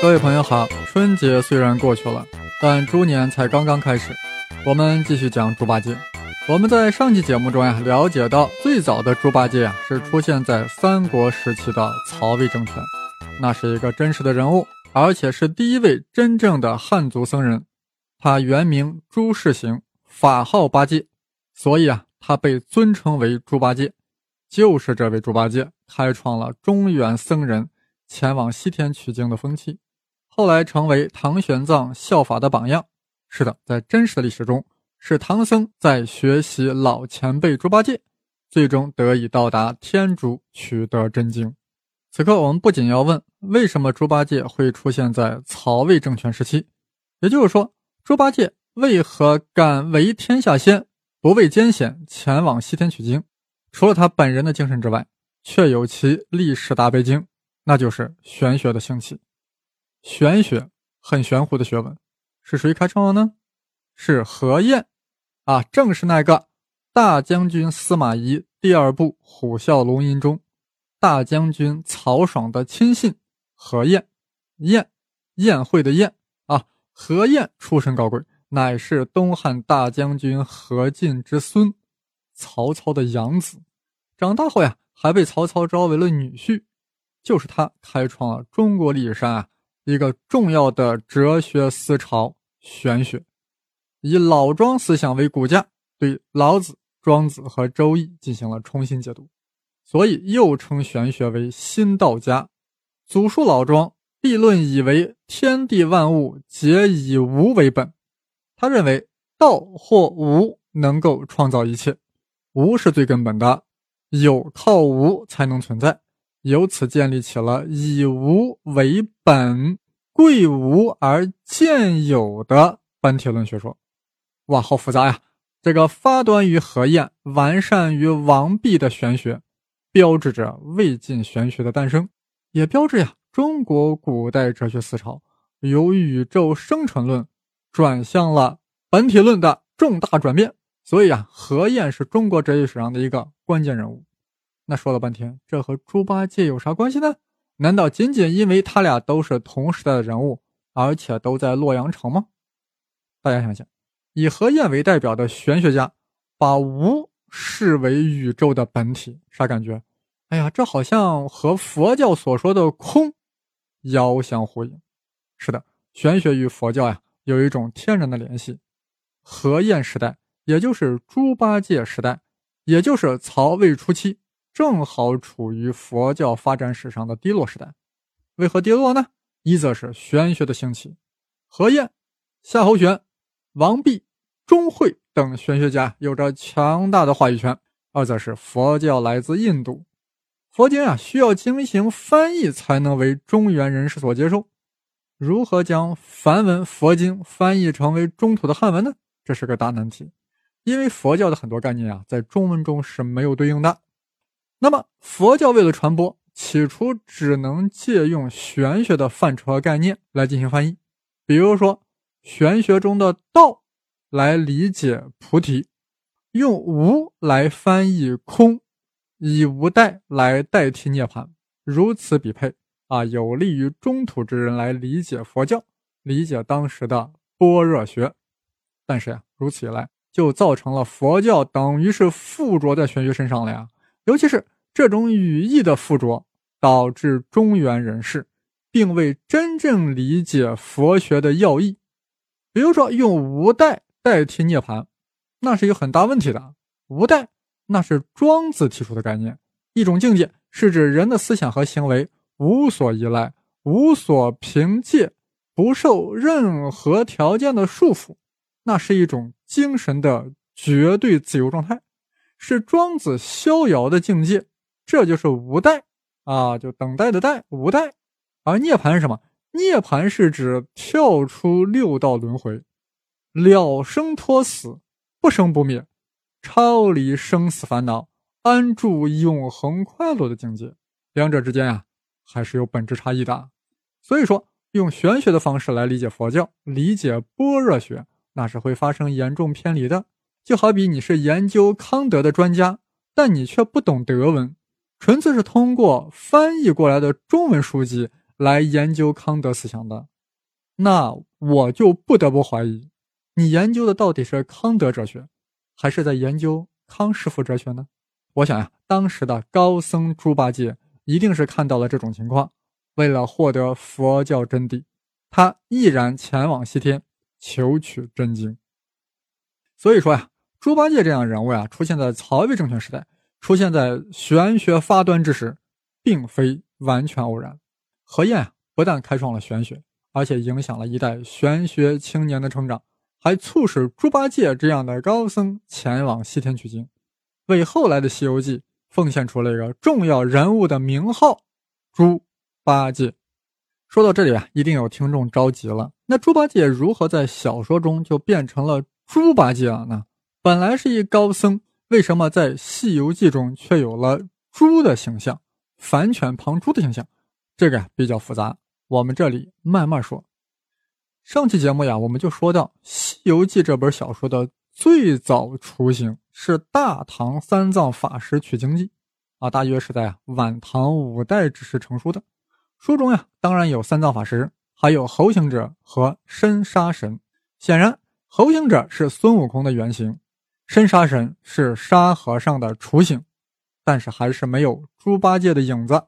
各位朋友好，春节虽然过去了，但猪年才刚刚开始。我们继续讲猪八戒。我们在上期节目中呀，了解到最早的猪八戒呀，是出现在三国时期的曹魏政权，那是一个真实的人物，而且是第一位真正的汉族僧人。他原名朱士行，法号八戒，所以啊，他被尊称为猪八戒。就是这位猪八戒，开创了中原僧人前往西天取经的风气。后来成为唐玄奘效法的榜样。是的，在真实的历史中，是唐僧在学习老前辈猪八戒，最终得以到达天竺，取得真经。此刻，我们不仅要问为什么猪八戒会出现在曹魏政权时期，也就是说，猪八戒为何敢为天下先，不畏艰险前往西天取经？除了他本人的精神之外，却有其历史大背景，那就是玄学的兴起。玄学很玄乎的学问，是谁开创的呢？是何晏，啊，正是那个大将军司马懿第二部《虎啸龙吟》中大将军曹爽的亲信何晏，晏，宴会的宴啊，何晏出身高贵，乃是东汉大将军何进之孙，曹操的养子，长大后呀，还被曹操招为了女婿，就是他开创了中国历史上啊。一个重要的哲学思潮——玄学，以老庄思想为骨架，对老子、庄子和周易进行了重新解读，所以又称玄学为新道家。祖述老庄，立论以为天地万物皆以无为本，他认为道或无能够创造一切，无是最根本的，有靠无才能存在。由此建立起了以无为本、贵无而见有的本体论学说。哇，好复杂呀！这个发端于何晏、完善于王弼的玄学，标志着魏晋玄学的诞生，也标志呀中国古代哲学思潮由宇宙生成论转向了本体论的重大转变。所以啊，何晏是中国哲学史上的一个关键人物。那说了半天，这和猪八戒有啥关系呢？难道仅仅因为他俩都是同时代的人物，而且都在洛阳城吗？大家想想，以何晏为代表的玄学家，把无视为宇宙的本体，啥感觉？哎呀，这好像和佛教所说的空遥相呼应。是的，玄学与佛教呀有一种天然的联系。何晏时代，也就是猪八戒时代，也就是曹魏初期。正好处于佛教发展史上的低落时代，为何跌落呢？一则是玄学的兴起，何晏、夏侯玄、王弼、钟会等玄学家有着强大的话语权；二则是佛教来自印度，佛经啊需要进行翻译才能为中原人士所接受。如何将梵文佛经翻译成为中土的汉文呢？这是个大难题，因为佛教的很多概念啊在中文中是没有对应的。那么，佛教为了传播，起初只能借用玄学的范畴和概念来进行翻译。比如说，玄学中的“道”来理解菩提，用“无”来翻译“空”，以“无代”来代替涅槃。如此匹配啊，有利于中土之人来理解佛教，理解当时的般若学。但是呀，如此一来，就造成了佛教等于是附着在玄学身上了呀。尤其是这种语义的附着，导致中原人士并未真正理解佛学的要义。比如说，用无代代替涅槃，那是有很大问题的。无代，那是庄子提出的概念，一种境界，是指人的思想和行为无所依赖、无所凭借、不受任何条件的束缚，那是一种精神的绝对自由状态。是庄子逍遥的境界，这就是无待啊，就等待的待，无待。而涅槃是什么？涅槃是指跳出六道轮回，了生脱死，不生不灭，超离生死烦恼，安住永恒快乐的境界。两者之间啊，还是有本质差异的。所以说，用玄学的方式来理解佛教，理解般若学，那是会发生严重偏离的。就好比你是研究康德的专家，但你却不懂德文，纯粹是通过翻译过来的中文书籍来研究康德思想的，那我就不得不怀疑，你研究的到底是康德哲学，还是在研究康师傅哲学呢？我想呀，当时的高僧猪八戒一定是看到了这种情况，为了获得佛教真谛，他毅然前往西天求取真经。所以说呀，猪八戒这样人物呀，出现在曹魏政权时代，出现在玄学发端之时，并非完全偶然。何晏，不但开创了玄学，而且影响了一代玄学青年的成长，还促使猪八戒这样的高僧前往西天取经。为后来的《西游记》奉献出了一个重要人物的名号——猪八戒。说到这里啊，一定有听众着急了：那猪八戒如何在小说中就变成了猪八戒了呢？本来是一高僧，为什么在《西游记》中却有了猪的形象，反犬旁猪的形象？这个呀比较复杂，我们这里慢慢说。上期节目呀，我们就说到《西游记》这本小说的最早雏形。是大唐三藏法师取经记，啊，大约是在晚唐五代之时成书的。书中呀，当然有三藏法师，还有猴行者和申沙神。显然，猴行者是孙悟空的原型，申沙神是沙和尚的雏形，但是还是没有猪八戒的影子。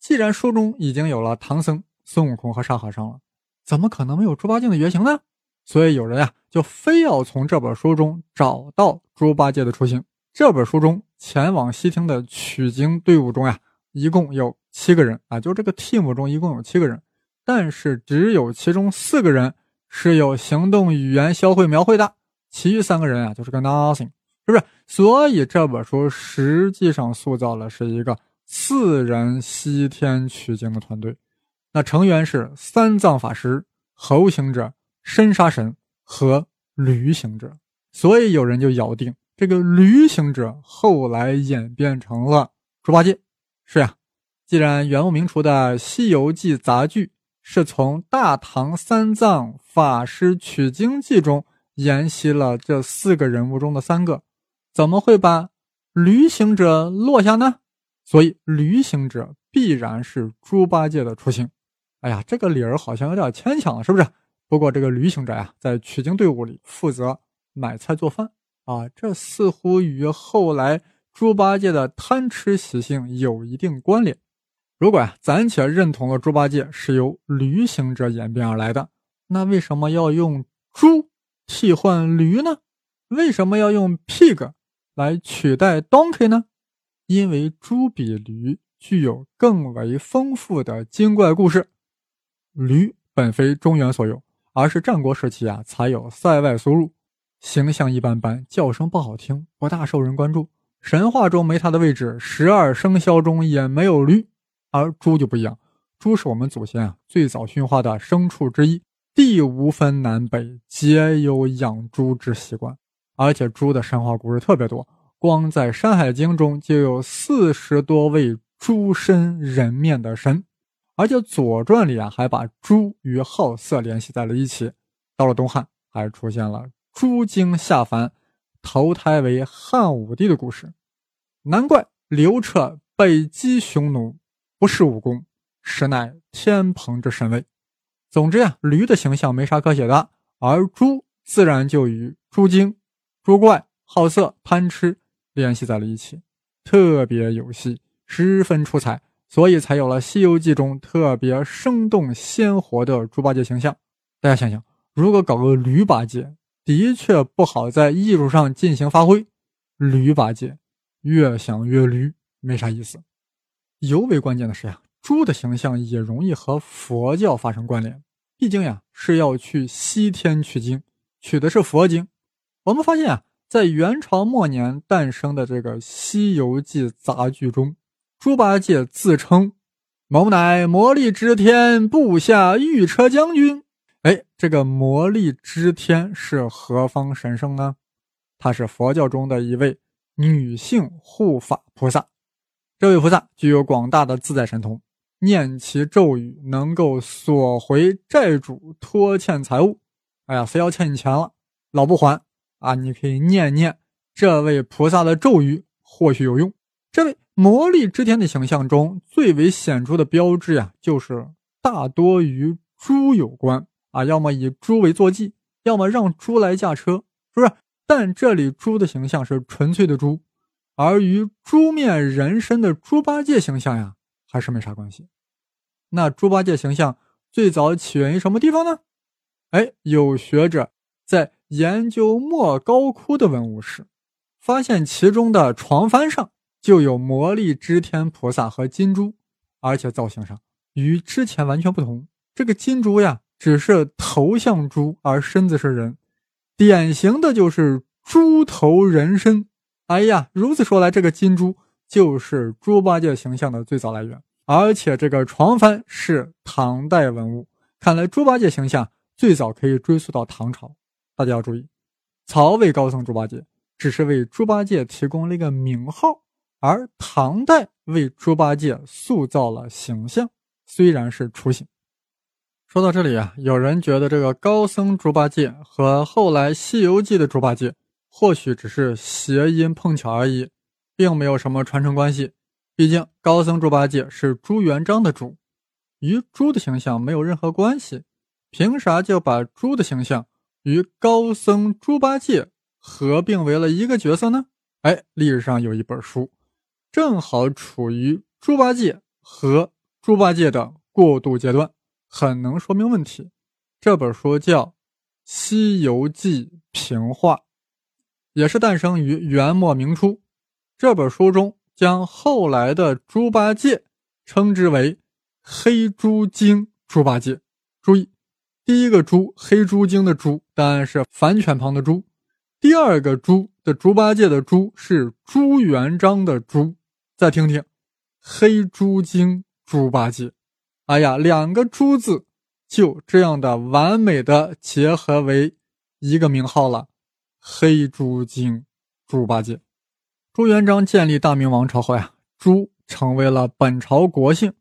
既然书中已经有了唐僧、孙悟空和沙和尚了，怎么可能没有猪八戒的原型呢？所以有人呀，就非要从这本书中找到猪八戒的雏形。这本书中前往西天的取经队伍中呀，一共有七个人啊，就这个 team 中一共有七个人，但是只有其中四个人是有行动语言销绘描绘的，其余三个人啊就是个 nothing，是不是？所以这本书实际上塑造了是一个四人西天取经的团队，那成员是三藏法师、猴行者。深沙神和驴行者，所以有人就咬定这个驴行者后来演变成了猪八戒。是呀，既然元末明初的《西游记》杂剧是从大唐三藏法师取经记中沿袭了这四个人物中的三个，怎么会把驴行者落下呢？所以驴行者必然是猪八戒的雏形。哎呀，这个理儿好像有点牵强了，是不是？不过，这个旅行者呀，在取经队伍里负责买菜做饭啊，这似乎与后来猪八戒的贪吃习性有一定关联。如果呀，暂且认同了猪八戒是由旅行者演变而来的，那为什么要用猪替换驴呢？为什么要用 pig 来取代 donkey 呢？因为猪比驴具有更为丰富的精怪故事，驴本非中原所有。而是战国时期啊，才有塞外苏入，形象一般般，叫声不好听，不大受人关注。神话中没它的位置，十二生肖中也没有驴，而猪就不一样。猪是我们祖先啊最早驯化的牲畜之一，地无分南北，皆有养猪之习惯。而且猪的神话故事特别多，光在《山海经》中就有四十多位猪身人面的神。而且《左传》里啊，还把猪与好色联系在了一起。到了东汉，还出现了猪精下凡，投胎为汉武帝的故事。难怪刘彻北击匈奴，不是武功，实乃天蓬之神位。总之呀，驴的形象没啥可写的，而猪自然就与猪精、猪怪、好色、贪吃联系在了一起，特别有戏，十分出彩。所以才有了《西游记》中特别生动鲜活的猪八戒形象。大家想想，如果搞个驴八戒，的确不好在艺术上进行发挥。驴八戒越想越驴，没啥意思。尤为关键的是呀，猪的形象也容易和佛教发生关联。毕竟呀，是要去西天取经，取的是佛经。我们发现啊，在元朝末年诞生的这个《西游记》杂剧中。猪八戒自称某乃魔力之天部下御车将军。哎，这个魔力之天是何方神圣呢？他是佛教中的一位女性护法菩萨。这位菩萨具有广大的自在神通，念其咒语能够索回债主拖欠财物。哎呀，非要欠你钱了，老不还啊？你可以念念这位菩萨的咒语，或许有用。这位。魔力之天的形象中最为显著的标志呀，就是大多与猪有关啊，要么以猪为坐骑，要么让猪来驾车，是不是？但这里猪的形象是纯粹的猪，而与猪面人身的猪八戒形象呀，还是没啥关系。那猪八戒形象最早起源于什么地方呢？哎，有学者在研究莫高窟的文物时，发现其中的床幡上就有魔力支天菩萨和金猪，而且造型上与之前完全不同。这个金猪呀，只是头像猪，而身子是人。典型的就是猪头人身，哎呀，如此说来，这个金猪就是猪八戒形象的最早来源，而且这个床幡是唐代文物，看来猪八戒形象最早可以追溯到唐朝。大家要注意，曹魏高僧猪八戒只是为猪八戒提供了一个名号，而唐代为猪八戒塑造了形象，虽然是雏形。说到这里啊，有人觉得这个高僧猪八戒和后来《西游记》的猪八戒或许只是谐音碰巧而已，并没有什么传承关系。毕竟高僧猪八戒是朱元璋的猪，与猪的形象没有任何关系，凭啥就把猪的形象与高僧猪八戒合并为了一个角色呢？哎，历史上有一本书，正好处于猪八戒和猪八戒的过渡阶段。很能说明问题。这本书叫《西游记评话》，也是诞生于元末明初。这本书中将后来的猪八戒称之为“黑猪精猪八戒”。注意，第一个“猪”黑猪精的“猪”当然是反犬旁的“猪”，第二个“猪”的猪八戒的“猪”是朱元璋的“朱”。再听听，“黑猪精猪八戒”。哎呀，两个“猪”字就这样的完美的结合为一个名号了，黑猪精猪八戒。朱元璋建立大明王朝后呀，猪成为了本朝国姓，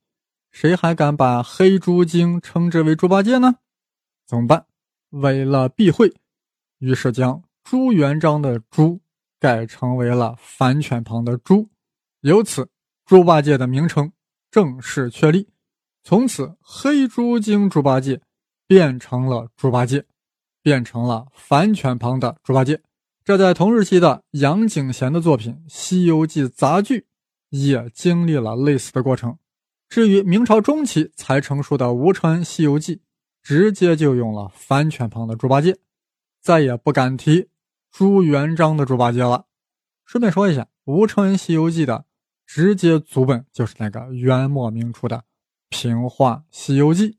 谁还敢把黑猪精称之为猪八戒呢？怎么办？为了避讳，于是将朱元璋的“朱”改成为了反犬旁的“猪”，由此猪八戒的名称正式确立。从此，黑猪精猪八戒变成了猪八戒，变成了反犬旁的猪八戒。这在同时期的杨景贤的作品《西游记》杂剧也经历了类似的过程。至于明朝中期才成熟的吴承恩《西游记》，直接就用了反犬旁的猪八戒，再也不敢提朱元璋的猪八戒了。顺便说一下，吴承恩《西游记》的直接祖本就是那个元末明初的。平话《西游记》，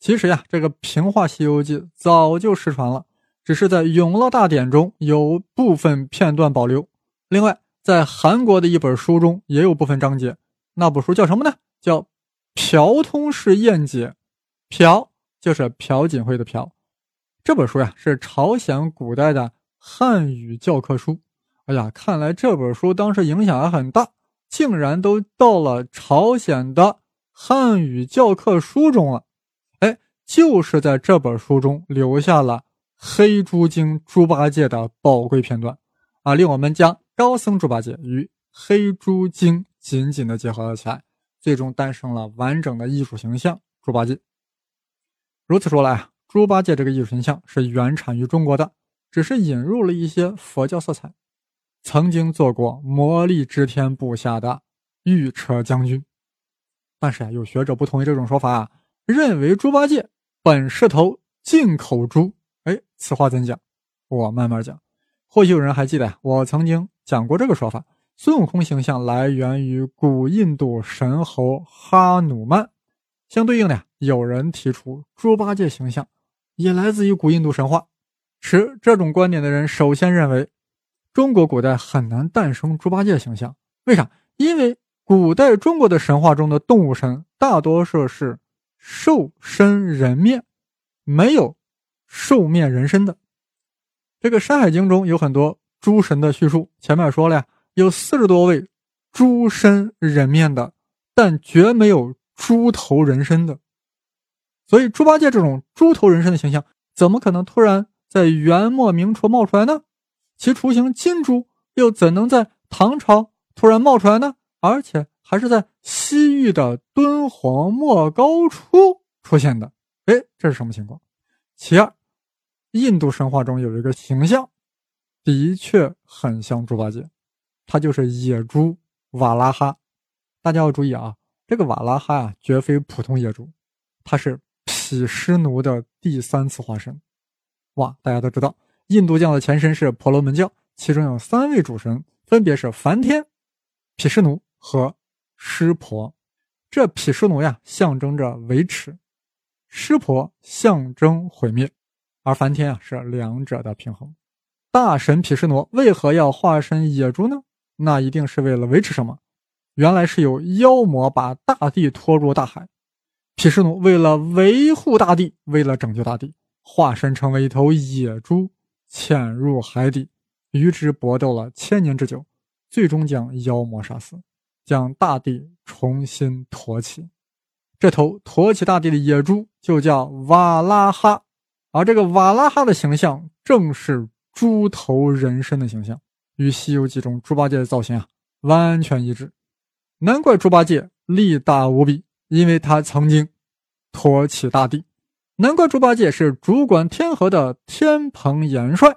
其实呀，这个平话《西游记》早就失传了，只是在《永乐大典》中有部分片段保留。另外，在韩国的一本书中也有部分章节。那部书叫什么呢？叫《朴通式验解》，朴就是朴槿惠的朴。这本书呀，是朝鲜古代的汉语教科书。哎呀，看来这本书当时影响还很大，竟然都到了朝鲜的。汉语教科书中了，哎，就是在这本书中留下了黑猪精猪八戒的宝贵片段啊，令我们将高僧猪八戒与黑猪精紧紧的结合了起来，最终诞生了完整的艺术形象猪八戒。如此说来啊，猪八戒这个艺术形象是原产于中国的，只是引入了一些佛教色彩，曾经做过魔力支天部下的御车将军。但是啊，有学者不同意这种说法啊，认为猪八戒本是头进口猪。哎，此话怎讲？我慢慢讲。或许有人还记得，我曾经讲过这个说法。孙悟空形象来源于古印度神猴哈努曼，相对应的，有人提出猪八戒形象也来自于古印度神话。持这种观点的人首先认为，中国古代很难诞生猪八戒形象。为啥？因为。古代中国的神话中的动物神大多数是兽身人面，没有兽面人身的。这个《山海经》中有很多诸神的叙述，前面说了呀，有四十多位猪身人面的，但绝没有猪头人身的。所以，猪八戒这种猪头人身的形象，怎么可能突然在元末明初冒出来呢？其雏形金猪又怎能在唐朝突然冒出来呢？而且还是在西域的敦煌莫高窟出现的。哎，这是什么情况？其二，印度神话中有一个形象，的确很像猪八戒，他就是野猪瓦拉哈。大家要注意啊，这个瓦拉哈啊，绝非普通野猪，他是毗湿奴的第三次化身。哇，大家都知道，印度教的前身是婆罗门教，其中有三位主神，分别是梵天、毗湿奴和湿婆。这毗湿奴呀，象征着维持；湿婆象征毁灭，而梵天啊，是两者的平衡。大神毗湿奴为何要化身野猪呢？那一定是为了维持什么？原来是有妖魔把大地拖入大海，毗湿奴为了维护大地，为了拯救大地，化身成为一头野猪，潜入海底，与之搏斗了千年之久，最终将妖魔杀死，将大地重新托起。这头托起大地的野猪就叫瓦拉哈，而这个瓦拉哈的形象正是猪头人身的形象，与《西游记》中猪八戒的造型啊完全一致。难怪猪八戒力大无比，因为他曾经托起大地；难怪猪八戒是主管天河的天蓬元帅，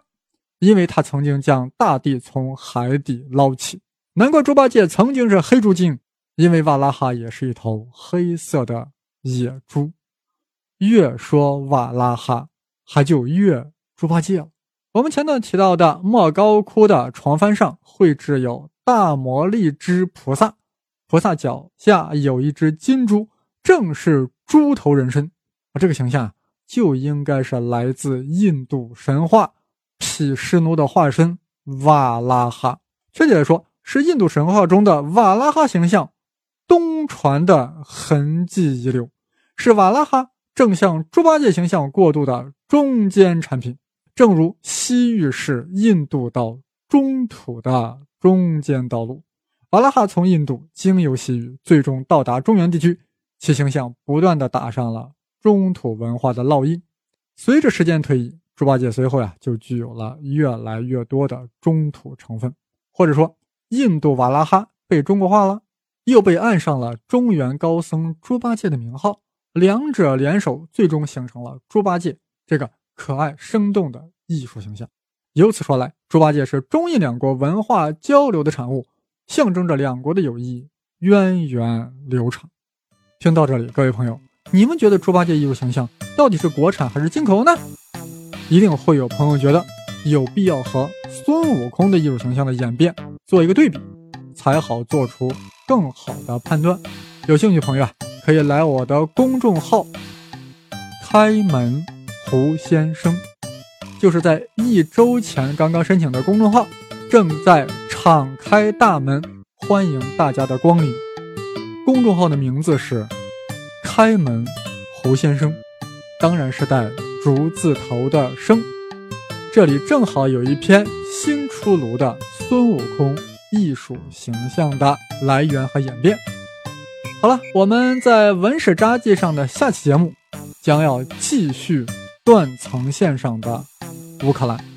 因为他曾经将大地从海底捞起；难怪猪八戒曾经是黑猪精，因为瓦拉哈也是一头黑色的野猪。越说瓦拉哈，还就越猪八戒了。我们前段提到的莫高窟的床幡上绘制有大魔力之菩萨。菩萨脚下有一只金猪，正是猪头人身。啊，这个形象就应该是来自印度神话毗湿奴的化身瓦拉哈。确切来说，是印度神话中的瓦拉哈形象东传的痕迹遗留，是瓦拉哈正向猪八戒形象过渡的中间产品。正如西域是印度到中土的中间道路。瓦拉哈从印度经由西域，最终到达中原地区，其形象不断的打上了中土文化的烙印。随着时间推移，猪八戒随后呀就具有了越来越多的中土成分，或者说印度瓦拉哈被中国化了，又被按上了中原高僧猪八戒的名号，两者联手，最终形成了猪八戒这个可爱生动的艺术形象。由此说来，猪八戒是中印两国文化交流的产物。象征着两国的友谊源远流长。听到这里，各位朋友，你们觉得猪八戒艺术形象到底是国产还是进口呢？一定会有朋友觉得有必要和孙悟空的艺术形象的演变做一个对比，才好做出更好的判断。有兴趣朋友啊，可以来我的公众号“开门胡先生”，就是在一周前刚刚申请的公众号，正在。敞开大门，欢迎大家的光临。公众号的名字是“开门胡先生”，当然是带“竹”字头的“生”。这里正好有一篇新出炉的孙悟空艺术形象的来源和演变。好了，我们在文史札记上的下期节目将要继续断层线上的乌克兰。